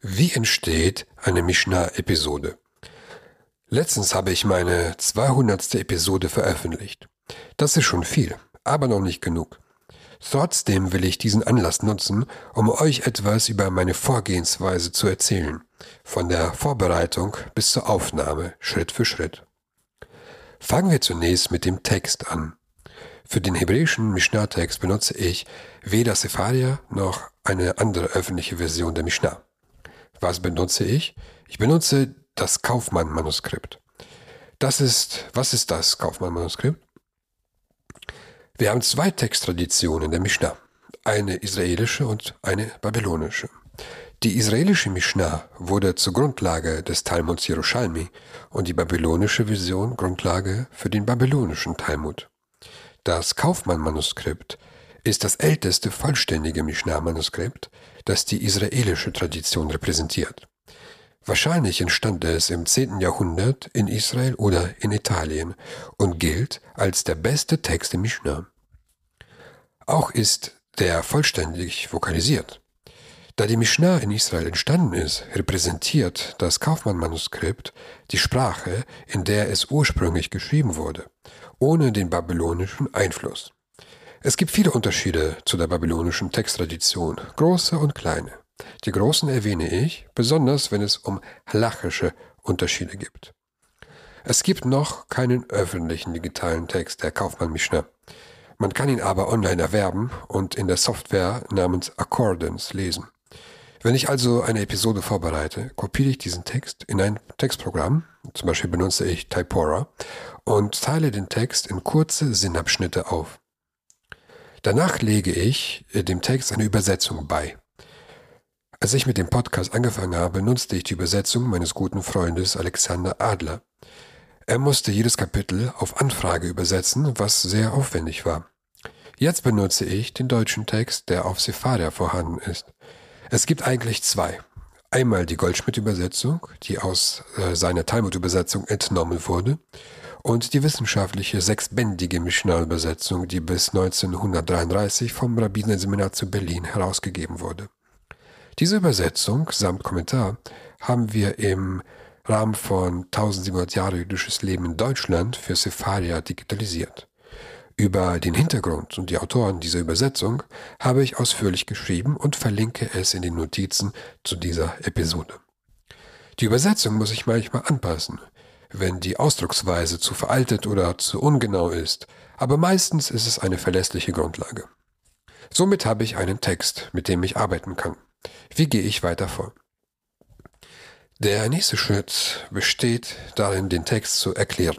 Wie entsteht eine Mishnah-Episode? Letztens habe ich meine 200. Episode veröffentlicht. Das ist schon viel, aber noch nicht genug. Trotzdem will ich diesen Anlass nutzen, um euch etwas über meine Vorgehensweise zu erzählen, von der Vorbereitung bis zur Aufnahme, Schritt für Schritt. Fangen wir zunächst mit dem Text an. Für den hebräischen Mishnah-Text benutze ich weder Sepharia noch eine andere öffentliche Version der Mishnah. Was benutze ich? Ich benutze das Kaufmann-Manuskript. Das ist, was ist das Kaufmann-Manuskript? Wir haben zwei Texttraditionen der Mishnah, eine israelische und eine babylonische. Die israelische Mishnah wurde zur Grundlage des Talmuds Yerushalmi und die babylonische Version Grundlage für den babylonischen Talmud. Das Kaufmann-Manuskript ist das älteste vollständige Mishnah-Manuskript, das die israelische Tradition repräsentiert. Wahrscheinlich entstand es im 10. Jahrhundert in Israel oder in Italien und gilt als der beste Text im Mishnah. Auch ist der vollständig vokalisiert. Da die Mishnah in Israel entstanden ist, repräsentiert das Kaufmann-Manuskript die Sprache, in der es ursprünglich geschrieben wurde, ohne den babylonischen Einfluss. Es gibt viele Unterschiede zu der babylonischen Texttradition, große und kleine. Die großen erwähne ich, besonders wenn es um halachische Unterschiede gibt. Es gibt noch keinen öffentlichen digitalen Text der Kaufmann Mishnah. Man kann ihn aber online erwerben und in der Software namens Accordance lesen. Wenn ich also eine Episode vorbereite, kopiere ich diesen Text in ein Textprogramm, zum Beispiel benutze ich Typora, und teile den Text in kurze Sinnabschnitte auf. Danach lege ich äh, dem Text eine Übersetzung bei. Als ich mit dem Podcast angefangen habe, nutzte ich die Übersetzung meines guten Freundes Alexander Adler. Er musste jedes Kapitel auf Anfrage übersetzen, was sehr aufwendig war. Jetzt benutze ich den deutschen Text, der auf Sepharia vorhanden ist. Es gibt eigentlich zwei. Einmal die Goldschmidt-Übersetzung, die aus äh, seiner Talmud-Übersetzung entnommen wurde, und die wissenschaftliche sechsbändige Mishnah-Übersetzung, die bis 1933 vom Rabbinerseminar zu Berlin herausgegeben wurde. Diese Übersetzung samt Kommentar haben wir im Rahmen von 1700 Jahre jüdisches Leben in Deutschland für Sepharia digitalisiert. Über den Hintergrund und die Autoren dieser Übersetzung habe ich ausführlich geschrieben und verlinke es in den Notizen zu dieser Episode. Die Übersetzung muss ich manchmal anpassen, wenn die Ausdrucksweise zu veraltet oder zu ungenau ist, aber meistens ist es eine verlässliche Grundlage. Somit habe ich einen Text, mit dem ich arbeiten kann. Wie gehe ich weiter vor? Der nächste Schritt besteht darin, den Text zu erklären.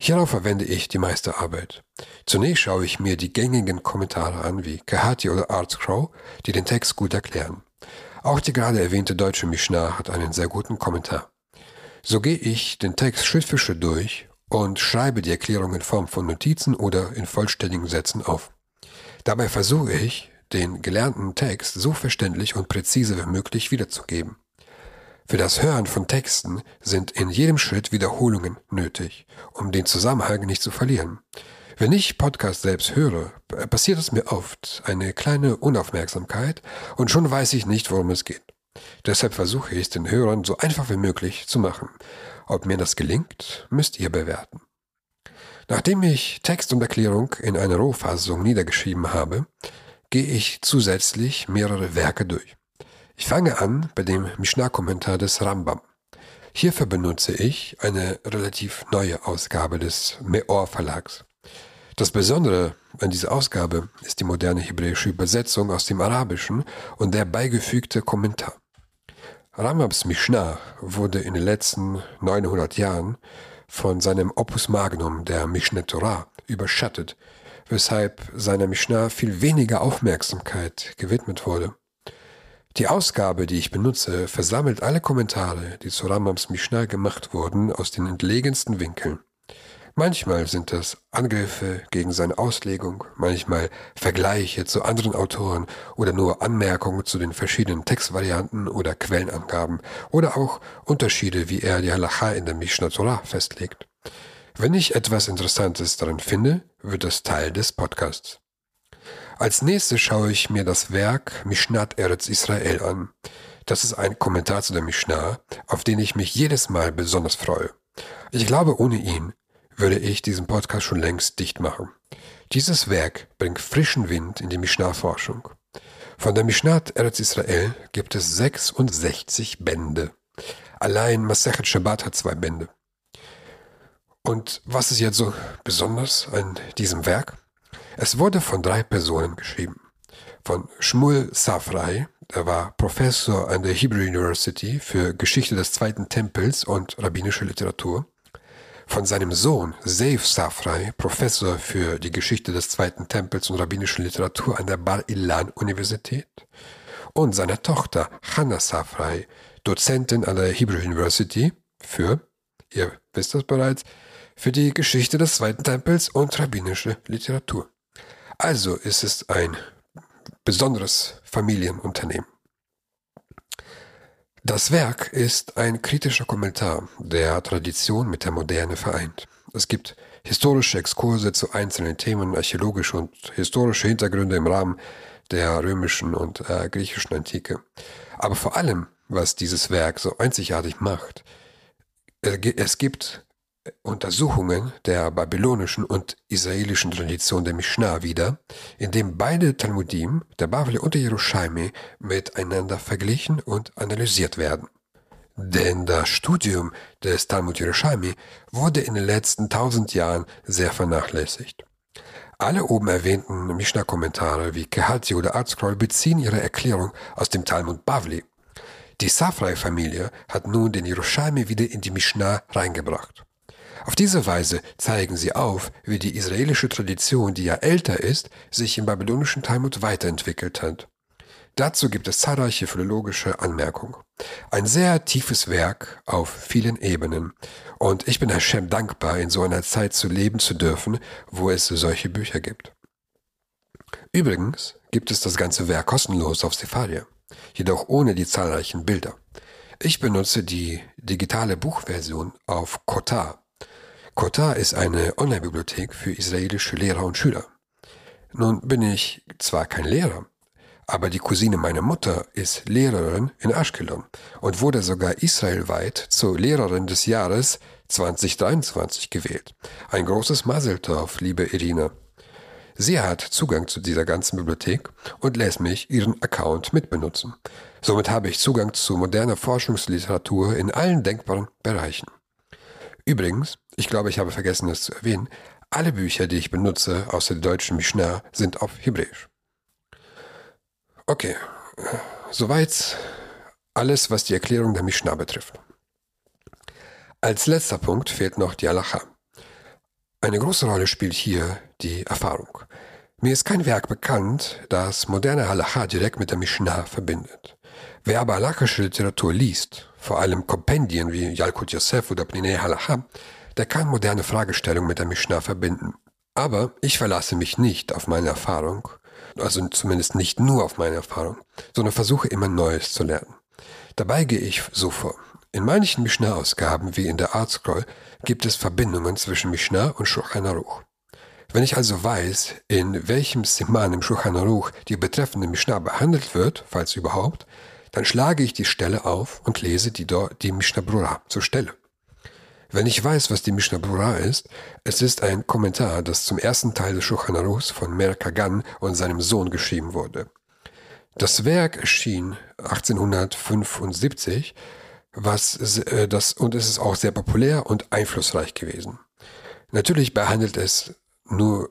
Hierauf verwende ich die meiste Arbeit. Zunächst schaue ich mir die gängigen Kommentare an, wie Kahati oder Artscrow, die den Text gut erklären. Auch die gerade erwähnte deutsche Mishnah hat einen sehr guten Kommentar. So gehe ich den Text Schritt für Schritt durch und schreibe die Erklärung in Form von Notizen oder in vollständigen Sätzen auf. Dabei versuche ich, den gelernten Text so verständlich und präzise wie möglich wiederzugeben. Für das Hören von Texten sind in jedem Schritt Wiederholungen nötig, um den Zusammenhang nicht zu verlieren. Wenn ich Podcast selbst höre, passiert es mir oft eine kleine Unaufmerksamkeit und schon weiß ich nicht, worum es geht. Deshalb versuche ich es den Hörern so einfach wie möglich zu machen. Ob mir das gelingt, müsst ihr bewerten. Nachdem ich Text und Erklärung in einer Rohfassung niedergeschrieben habe, gehe ich zusätzlich mehrere Werke durch. Ich fange an bei dem Mishnah-Kommentar des Rambam. Hierfür benutze ich eine relativ neue Ausgabe des Meor Verlags. Das Besondere an dieser Ausgabe ist die moderne hebräische Übersetzung aus dem Arabischen und der beigefügte Kommentar. Rambams Mishnah wurde in den letzten 900 Jahren von seinem Opus Magnum, der Mishneh Torah, überschattet, weshalb seiner Mishnah viel weniger Aufmerksamkeit gewidmet wurde. Die Ausgabe, die ich benutze, versammelt alle Kommentare, die zu Rambams Mishnah gemacht wurden, aus den entlegensten Winkeln. Manchmal sind das Angriffe gegen seine Auslegung, manchmal Vergleiche zu anderen Autoren oder nur Anmerkungen zu den verschiedenen Textvarianten oder Quellenangaben oder auch Unterschiede, wie er die Halacha in der Mishnah Torah festlegt. Wenn ich etwas Interessantes darin finde, wird es Teil des Podcasts. Als nächstes schaue ich mir das Werk Mishnat Eretz Israel an. Das ist ein Kommentar zu der Mishnah, auf den ich mich jedes Mal besonders freue. Ich glaube, ohne ihn würde ich diesen Podcast schon längst dicht machen. Dieses Werk bringt frischen Wind in die Mishnah-Forschung. Von der Mishnah Eretz Israel gibt es 66 Bände. Allein Masechet Shabbat hat zwei Bände. Und was ist jetzt so besonders an diesem Werk? Es wurde von drei Personen geschrieben. Von Shmuel Safrai, der war Professor an der Hebrew University für Geschichte des Zweiten Tempels und rabbinische Literatur. Von seinem Sohn Seif Safrai, Professor für die Geschichte des Zweiten Tempels und rabbinische Literatur an der Bar Ilan Universität. Und seiner Tochter Hannah Safrai, Dozentin an der Hebrew University für, ihr wisst das bereits, für die Geschichte des Zweiten Tempels und rabbinische Literatur. Also ist es ein besonderes Familienunternehmen. Das Werk ist ein kritischer Kommentar, der Tradition mit der Moderne vereint. Es gibt historische Exkurse zu einzelnen Themen, archäologische und historische Hintergründe im Rahmen der römischen und äh, griechischen Antike. Aber vor allem, was dieses Werk so einzigartig macht, es gibt Untersuchungen der babylonischen und israelischen Tradition der Mishnah wieder, in dem beide Talmudim, der Bavli und der Yerushalmi, miteinander verglichen und analysiert werden. Denn das Studium des Talmud Yerushalmi wurde in den letzten tausend Jahren sehr vernachlässigt. Alle oben erwähnten Mishnah-Kommentare wie Kehati oder Artscroll beziehen ihre Erklärung aus dem Talmud Bavli. Die Safrai-Familie hat nun den Yerushalmi wieder in die Mishnah reingebracht. Auf diese Weise zeigen sie auf, wie die israelische Tradition, die ja älter ist, sich im babylonischen Talmud weiterentwickelt hat. Dazu gibt es zahlreiche philologische Anmerkungen. Ein sehr tiefes Werk auf vielen Ebenen. Und ich bin Hashem dankbar, in so einer Zeit zu leben zu dürfen, wo es solche Bücher gibt. Übrigens gibt es das ganze Werk kostenlos auf Sepharia, jedoch ohne die zahlreichen Bilder. Ich benutze die digitale Buchversion auf Kotar, Kotar ist eine Online-Bibliothek für israelische Lehrer und Schüler. Nun bin ich zwar kein Lehrer, aber die Cousine meiner Mutter ist Lehrerin in Ashkelon und wurde sogar israelweit zur Lehrerin des Jahres 2023 gewählt. Ein großes Maseltorf, liebe Irina. Sie hat Zugang zu dieser ganzen Bibliothek und lässt mich ihren Account mitbenutzen. Somit habe ich Zugang zu moderner Forschungsliteratur in allen denkbaren Bereichen. Übrigens, ich glaube, ich habe vergessen, es zu erwähnen, alle Bücher, die ich benutze, außer der deutschen Mishnah, sind auf Hebräisch. Okay, soweit alles, was die Erklärung der Mishnah betrifft. Als letzter Punkt fehlt noch die Halacha. Eine große Rolle spielt hier die Erfahrung. Mir ist kein Werk bekannt, das moderne Halacha direkt mit der Mishnah verbindet. Wer aber halakhische Literatur liest, vor allem Kompendien wie Yalkut Yosef oder Pninei Halacha, der kann moderne Fragestellungen mit der Mishnah verbinden. Aber ich verlasse mich nicht auf meine Erfahrung, also zumindest nicht nur auf meine Erfahrung, sondern versuche immer Neues zu lernen. Dabei gehe ich so vor. In manchen Mishnah-Ausgaben, wie in der Art Scroll, gibt es Verbindungen zwischen Mishnah und Shulchan Aruch. Wenn ich also weiß, in welchem Siman im Shulchan Aruch die betreffende Mishnah behandelt wird, falls überhaupt, dann schlage ich die Stelle auf und lese die, die Mishnah Brura zur Stelle. Wenn ich weiß, was die Mishnah Brura ist, es ist ein Kommentar, das zum ersten Teil des Shulchan Aruchs von Mer Kagan und seinem Sohn geschrieben wurde. Das Werk erschien 1875, was äh, das und es ist auch sehr populär und einflussreich gewesen. Natürlich behandelt es nur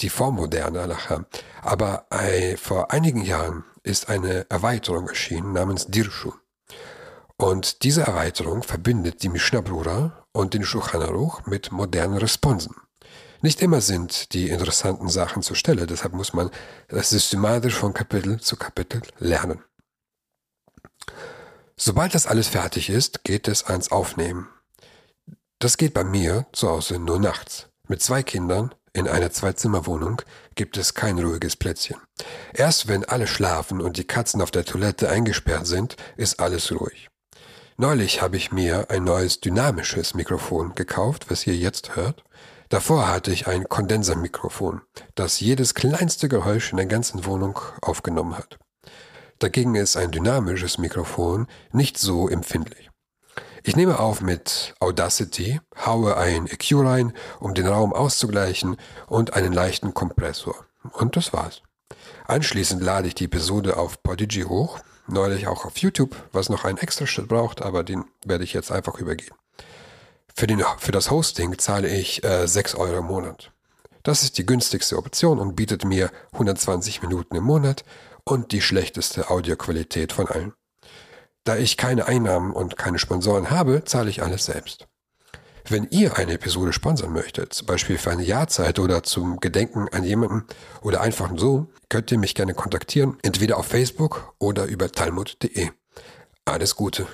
die vormoderne Halacha, aber äh, vor einigen Jahren ist eine Erweiterung erschienen namens Dirshu. Und diese Erweiterung verbindet die Mishnah Brura und den Shulchan Aruch mit modernen Responsen. Nicht immer sind die interessanten Sachen zur Stelle, deshalb muss man das systematisch von Kapitel zu Kapitel lernen. Sobald das alles fertig ist, geht es ans Aufnehmen. Das geht bei mir zu Hause nur nachts. Mit zwei Kindern in einer Zwei-Zimmer-Wohnung gibt es kein ruhiges Plätzchen. Erst wenn alle schlafen und die Katzen auf der Toilette eingesperrt sind, ist alles ruhig. Neulich habe ich mir ein neues dynamisches Mikrofon gekauft, was ihr jetzt hört. Davor hatte ich ein Kondensermikrofon, das jedes kleinste Geräusch in der ganzen Wohnung aufgenommen hat. Dagegen ist ein dynamisches Mikrofon nicht so empfindlich. Ich nehme auf mit Audacity, haue ein EQ rein, um den Raum auszugleichen und einen leichten Kompressor. Und das war's. Anschließend lade ich die Episode auf Podigy hoch, neulich auch auf YouTube, was noch einen extra Schritt braucht, aber den werde ich jetzt einfach übergehen. Für, den, für das Hosting zahle ich äh, 6 Euro im Monat. Das ist die günstigste Option und bietet mir 120 Minuten im Monat und die schlechteste Audioqualität von allen. Da ich keine Einnahmen und keine Sponsoren habe, zahle ich alles selbst. Wenn ihr eine Episode sponsern möchtet, zum Beispiel für eine Jahrzeit oder zum Gedenken an jemanden oder einfach so, könnt ihr mich gerne kontaktieren, entweder auf Facebook oder über talmud.de. Alles Gute.